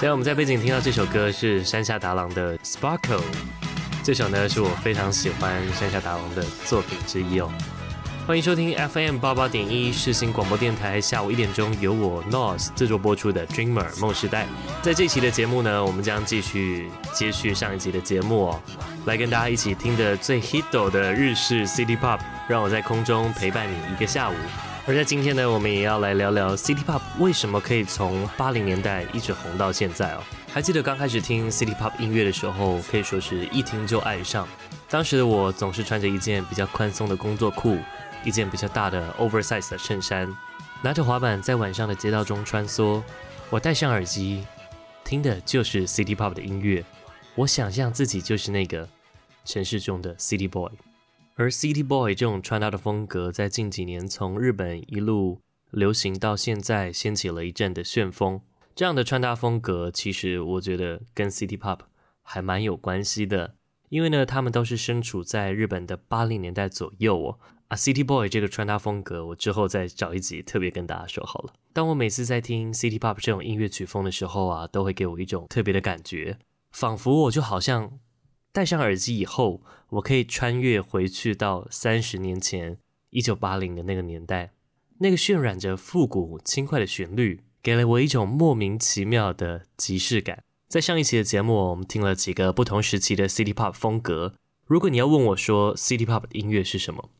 现在我们在背景听到这首歌是山下达郎的《Sparkle》，这首呢是我非常喜欢山下达郎的作品之一哦。欢迎收听 FM 八八点一世新广播电台，下午一点钟由我 NOS 制作播出的《Dreamer 梦时代》。在这期的节目呢，我们将继续接续上一集的节目哦，来跟大家一起听的最 hit 的日式 City Pop，让我在空中陪伴你一个下午。而在今天呢，我们也要来聊聊 City Pop 为什么可以从八零年代一直红到现在哦。还记得刚开始听 City Pop 音乐的时候，可以说是一听就爱上。当时的我总是穿着一件比较宽松的工作裤，一件比较大的 oversize 的衬衫，拿着滑板在晚上的街道中穿梭。我戴上耳机，听的就是 City Pop 的音乐。我想象自己就是那个城市中的 City Boy。而 City Boy 这种穿搭的风格，在近几年从日本一路流行到现在，掀起了一阵的旋风。这样的穿搭风格，其实我觉得跟 City Pop 还蛮有关系的。因为呢，他们都是身处在日本的八零年代左右哦。啊，City Boy 这个穿搭风格，我之后再找一集特别跟大家说好了。当我每次在听 City Pop 这种音乐曲风的时候啊，都会给我一种特别的感觉，仿佛我就好像戴上耳机以后，我可以穿越回去到三十年前，一九八零的那个年代，那个渲染着复古轻快的旋律，给了我一种莫名其妙的即视感。在上一期的节目，我们听了几个不同时期的 City Pop 风格。如果你要问我说 City Pop 的音乐是什么，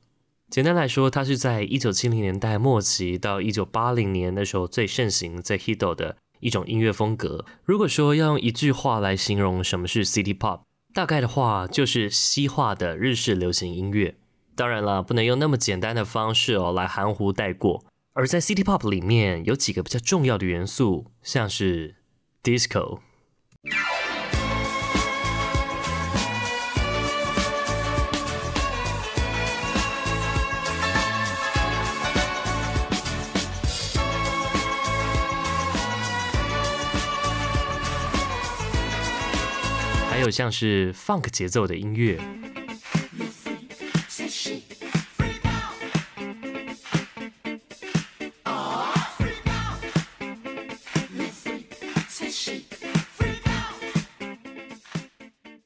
简单来说，它是在一九七零年代末期到一九八零年的时候最盛行、最 hit 的一种音乐风格。如果说要用一句话来形容什么是 City Pop，大概的话就是西化的日式流行音乐。当然了，不能用那么简单的方式哦来含糊带过。而在 City Pop 里面有几个比较重要的元素，像是 Disco。还有像是 Funk 节奏的音乐。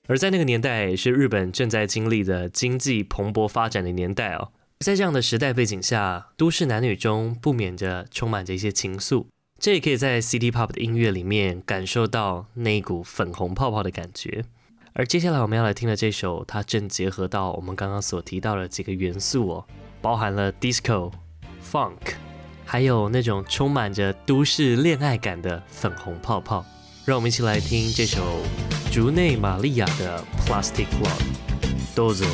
而在那个年代，是日本正在经历的经济蓬勃发展的年代哦。在这样的时代背景下，都市男女中不免着充满着一些情愫，这也可以在 City Pop 的音乐里面感受到那一股粉红泡泡的感觉。而接下来我们要来听的这首，它正结合到我们刚刚所提到的几个元素哦，包含了 Disco、Funk，还有那种充满着都市恋爱感的粉红泡泡。让我们一起来听这首。竹内玛利亚的 Plastic Love，どうぞ。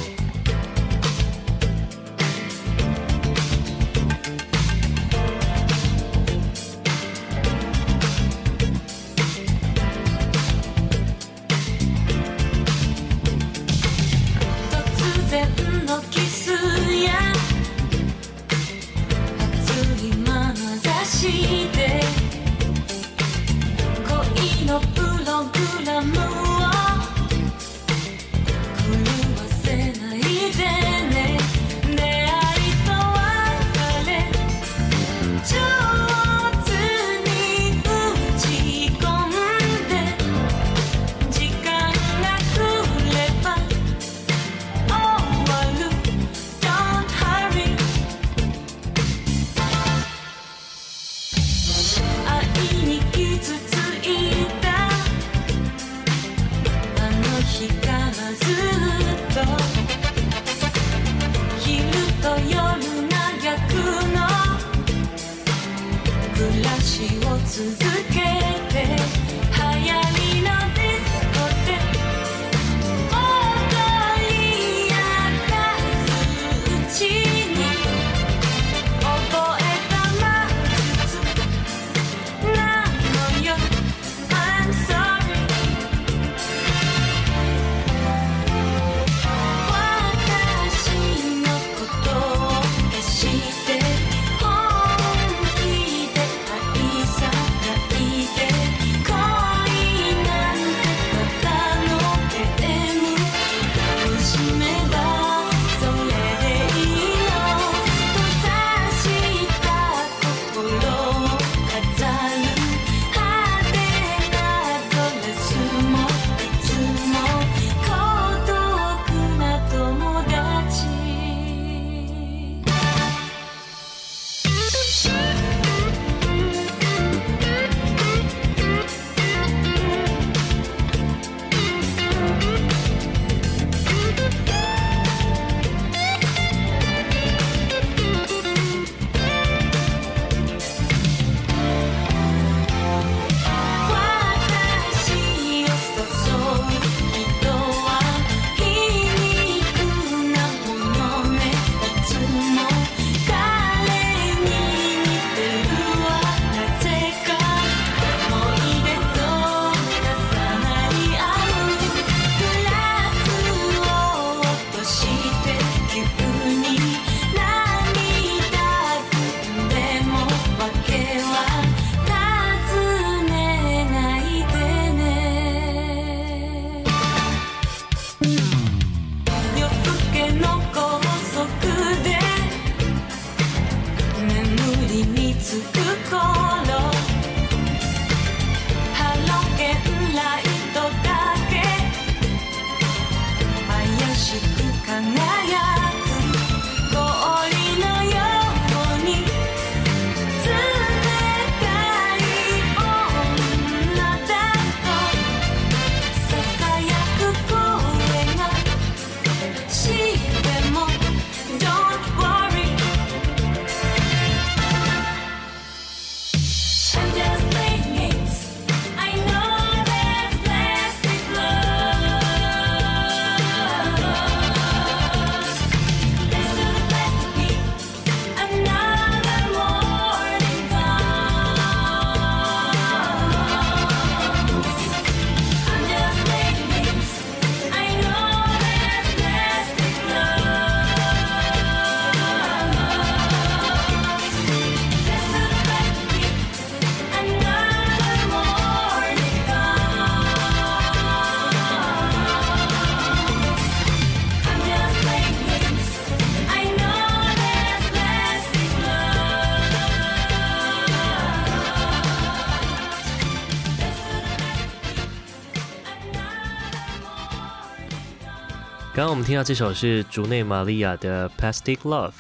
我们听到这首是竹内玛利亚的《Plastic Love》，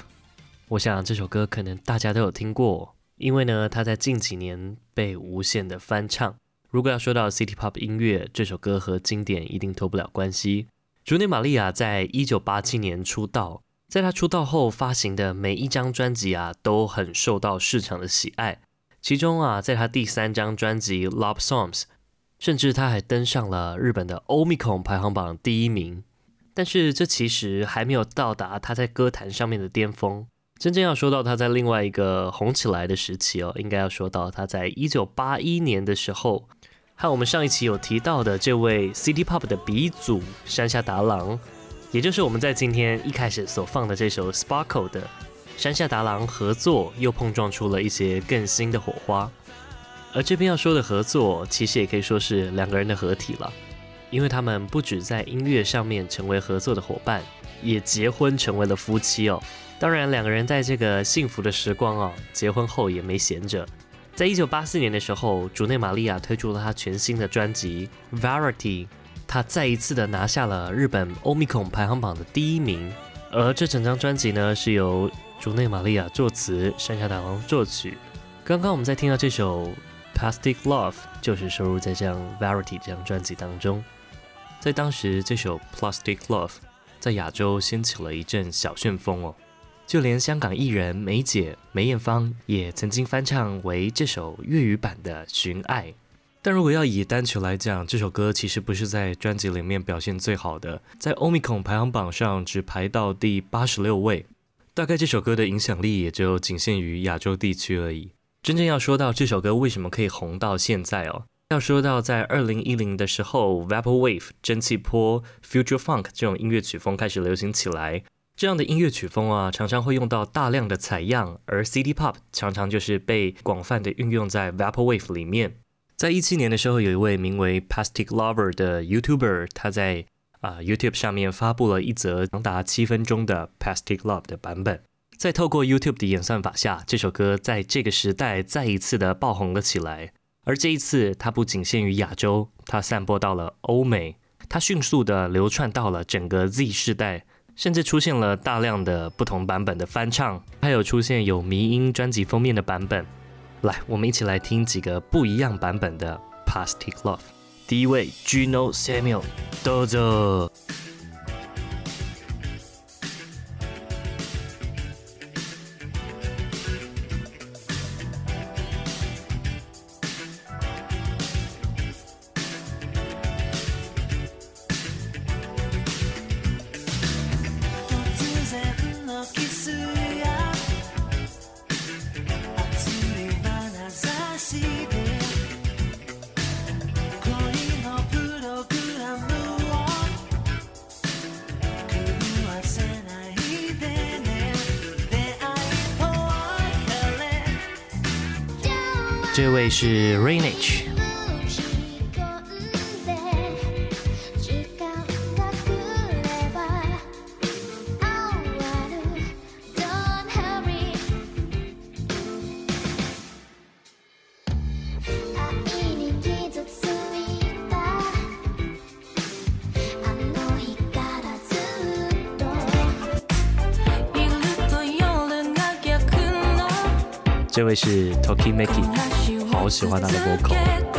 我想这首歌可能大家都有听过，因为呢，它在近几年被无限的翻唱。如果要说到 City Pop 音乐，这首歌和经典一定脱不了关系。竹内玛利亚在一九八七年出道，在她出道后发行的每一张专辑啊，都很受到市场的喜爱。其中啊，在她第三张专辑《Love Songs》，甚至她还登上了日本的 Omicron 排行榜第一名。但是这其实还没有到达他在歌坛上面的巅峰。真正要说到他在另外一个红起来的时期哦，应该要说到他在一九八一年的时候。和我们上一期有提到的这位 City Pop 的鼻祖山下达郎，也就是我们在今天一开始所放的这首 Sparkle 的山下达郎合作，又碰撞出了一些更新的火花。而这边要说的合作，其实也可以说是两个人的合体了，因为他们不止在音乐上面成为合作的伙伴，也结婚成为了夫妻哦。当然，两个人在这个幸福的时光哦，结婚后也没闲着。在一九八四年的时候，竹内玛利亚推出了她全新的专辑《Variety》，她再一次的拿下了日本欧米孔排行榜的第一名。而这整张专辑呢，是由竹内玛利亚作词，山下达郎作曲。刚刚我们在听到这首《Plastic Love》，就是收录在这张《Variety》这张专辑当中。在当时，这首《Plastic Love》在亚洲掀起了一阵小旋风哦。就连香港艺人梅姐梅艳芳也曾经翻唱为这首粤语版的《寻爱》，但如果要以单曲来讲，这首歌其实不是在专辑里面表现最好的，在欧米孔排行榜上只排到第八十六位，大概这首歌的影响力也就仅限于亚洲地区而已。真正要说到这首歌为什么可以红到现在哦，要说到在二零一零的时候，Vaporwave 蒸汽波、Future Funk 这种音乐曲风开始流行起来。这样的音乐曲风啊，常常会用到大量的采样，而 City Pop 常常就是被广泛的运用在 Vaporwave 里面。在一七年的时候，有一位名为 Plastic Lover 的 YouTuber，他在啊、YouTube 上面发布了一则长达七分钟的 Plastic Love 的版本。在透过 YouTube 的演算法下，这首歌在这个时代再一次的爆红了起来。而这一次，它不仅限于亚洲，它散播到了欧美，它迅速的流窜到了整个 Z 世代。甚至出现了大量的不同版本的翻唱，还有出现有迷音专辑封面的版本。来，我们一起来听几个不一样版本的《Plastic Love》。第一位，Gino Samuel，どうぞ。 这位是 Rainage。这位是 Tokimeki，好喜欢他的 vocal。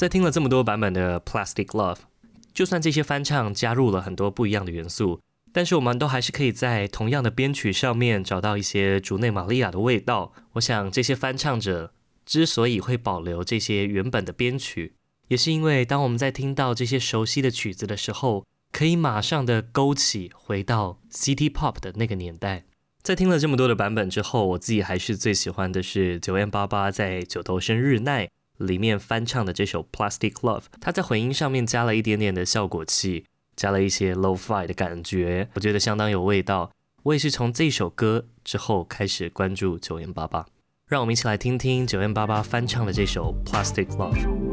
在听了这么多版本的《Plastic Love》，就算这些翻唱加入了很多不一样的元素，但是我们都还是可以在同样的编曲上面找到一些竹内玛利亚的味道。我想这些翻唱者之所以会保留这些原本的编曲，也是因为当我们在听到这些熟悉的曲子的时候，可以马上的勾起回到 City Pop 的那个年代。在听了这么多的版本之后，我自己还是最喜欢的是九 M 八八在九头身日奈里面翻唱的这首 Plastic Love，它在混音上面加了一点点的效果器，加了一些 Lo-Fi 的感觉，我觉得相当有味道。我也是从这首歌之后开始关注九零八八让我们一起来听听九零八八翻唱的这首 Plastic Love。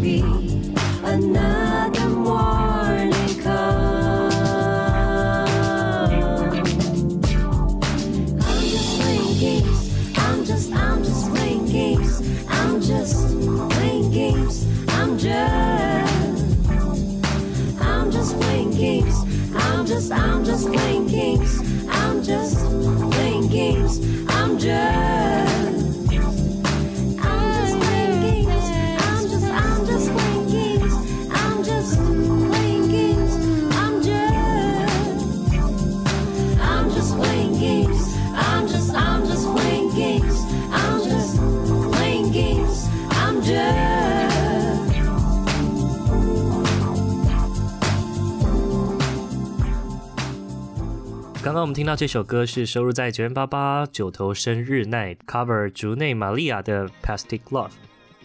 Be another morning comes. I'm just playing games. I'm just, I'm just playing games. I'm just playing games. I'm just. I'm just playing games. I'm just, I'm just playing games. I'm just. 刚我们听到这首歌是收录在九月八八九头生日奈 cover 竹内玛利亚的 Plastic Love。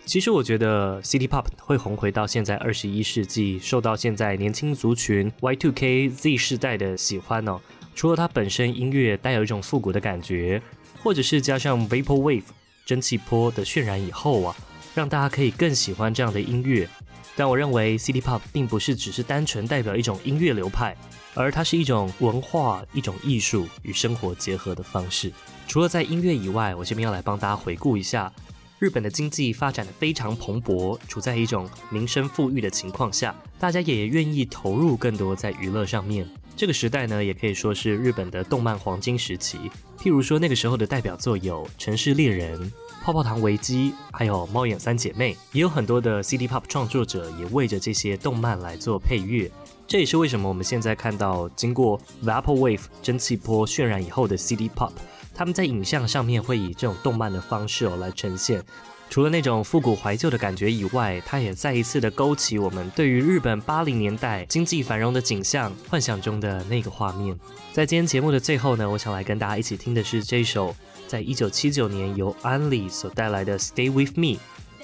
其实我觉得 City Pop 会红回到现在二十一世纪，受到现在年轻族群 Y2K Z 世代的喜欢哦。除了它本身音乐带有一种复古的感觉，或者是加上 Vapor Wave 蒸汽波的渲染以后啊，让大家可以更喜欢这样的音乐。但我认为 City Pop 并不是只是单纯代表一种音乐流派。而它是一种文化、一种艺术与生活结合的方式。除了在音乐以外，我这边要来帮大家回顾一下日本的经济发展的非常蓬勃，处在一种民生富裕的情况下，大家也愿意投入更多在娱乐上面。这个时代呢，也可以说是日本的动漫黄金时期。譬如说，那个时候的代表作有《城市猎人》、《泡泡糖维基》，还有《猫眼三姐妹》，也有很多的 CD Pop 创作者也为着这些动漫来做配乐。这也是为什么我们现在看到经过 Vaporwave 蒸汽波渲染以后的 CD Pop，他们在影像上面会以这种动漫的方式哦来呈现。除了那种复古怀旧的感觉以外，它也再一次的勾起我们对于日本八零年代经济繁荣的景象，幻想中的那个画面。在今天节目的最后呢，我想来跟大家一起听的是这首在一九七九年由安利所带来的 Stay With Me。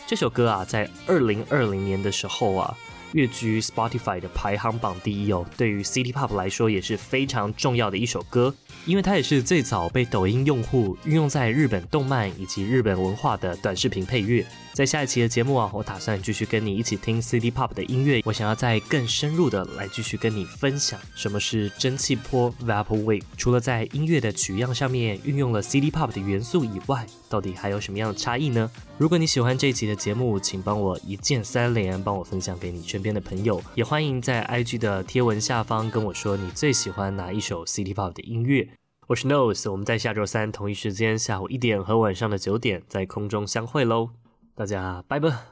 这首歌啊，在二零二零年的时候啊。跃居 Spotify 的排行榜第一哦，对于 City Pop 来说也是非常重要的一首歌，因为它也是最早被抖音用户运用在日本动漫以及日本文化的短视频配乐。在下一期的节目啊，我打算继续跟你一起听 City Pop 的音乐，我想要再更深入的来继续跟你分享什么是蒸汽波 Vaporwave。除了在音乐的取样上面运用了 City Pop 的元素以外，到底还有什么样的差异呢？如果你喜欢这一期的节目，请帮我一键三连，帮我分享给你身边的朋友，也欢迎在 IG 的贴文下方跟我说你最喜欢哪一首 City Pop 的音乐。我是 Nose，我们在下周三同一时间下午一点和晚上的九点在空中相会喽。大家拜拜。